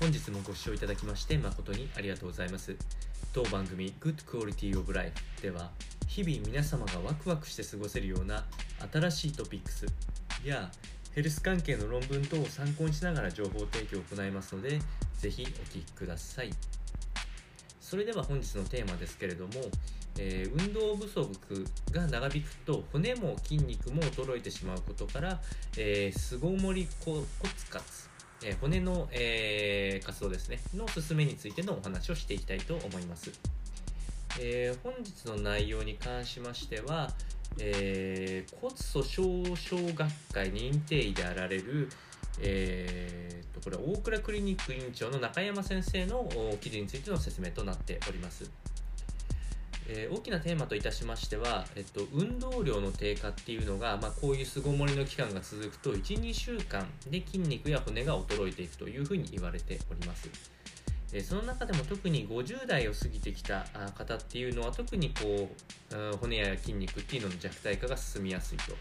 本日もご視聴いただきまして誠にありがとうございます。当番組 Good Quality of Life では日々皆様がワクワクして過ごせるような新しいトピックスやヘルス関係の論文等を参考にしながら情報提供を行いますのでぜひお聞きください。それでは本日のテーマですけれども、えー運動不足が長引くと骨も筋肉も衰えてしまうことから、えー巣ごもり骨活、えー骨の、えー活動ですねの進めについてのお話をしていきたいと思います、えー本日の内容に関しましては、えー骨粗鬆症学会認定医であられるえー、とこれは大倉クリニック院長の中山先生の記事についての説明となっております。えー大きなテーマといたしましては、えっと、運動量の低下っていうのが、まあ、こういう巣ごもりの期間が続くと12週間で筋肉や骨が衰えていくというふうに言われております。えその中でも特に50代を過ぎてきた方っていうのは特にこううん骨や筋肉っていうのの弱体化が進みやすいと。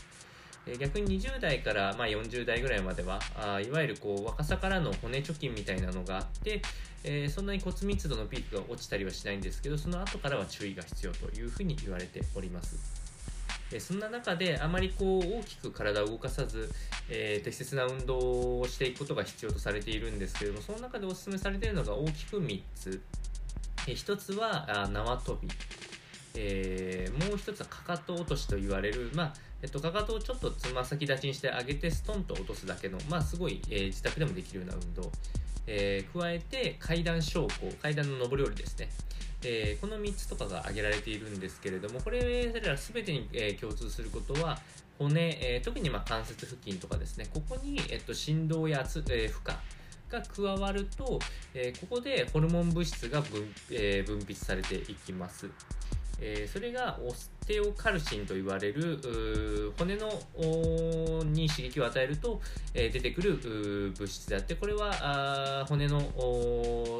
逆に20代から、まあ、40代ぐらいまではあいわゆるこう若さからの骨貯金みたいなのがあって、えーそんなに骨密度のピークが落ちたりはしないんですけどその後からは注意が必要というふうに言われております。そんな中であまりこう大きく体を動かさず、えー適切な運動をしていくことが必要とされているんですけれどもその中でお勧めされているのが大きく3つ、え1つは縄跳び、えーもう1つはかかと落としと言われる、まあえっと、かかとをちょっとつま先立ちにして上げてストンと落とすだけの、まあ、すごい、えー自宅でもできるような運動、えー加えて階段昇降階段の上り下りですね。えーこの3つとかが挙げられているんですけれどもこれら全てに、え共通することは骨、え特にまあ関節付近とかですね。ここに、えっと、振動や、え負荷が加わると、えここでホルモン物質が分,、えー分泌されていきます、えーそれがオステオカルシンと言われる骨のに刺激を与えると、えー出てくる物質であってこれは骨の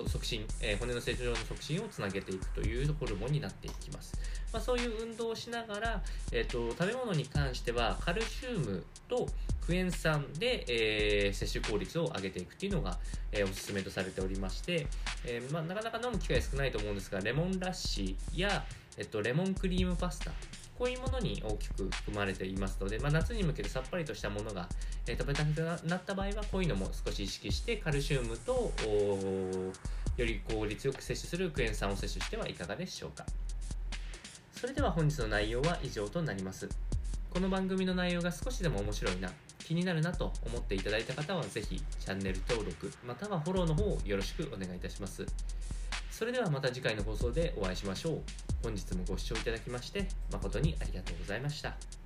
促進、えー骨の成長の促進をつなげていくというホルモンになっていきます、まあ、そういう運動をしながら、えー、と食べ物に関してはカルシウムとクエン酸で、えー摂取効率を上げていくっていうのが、えーおすすめとされておりまして、えーまあ、なかなか飲む機会少ないと思うんですがレモンラッシーや、えっと、レモンクリームパスタこういうものに大きく含まれていますので、まあ、夏に向けてさっぱりとしたものが、えー食べたくなった場合はこういうのも少し意識してカルシウムとより効率よく摂取するクエン酸を摂取してはいかがでしょうか。それでは本日の内容は以上となります。この番組の内容が少しでも面白いな気になるなと思っていただいた方はぜひチャンネル登録またはフォローの方をよろしくお願いいたします。それではまた次回の放送でお会いしましょう。本日もご視聴いただきまして誠にありがとうございました。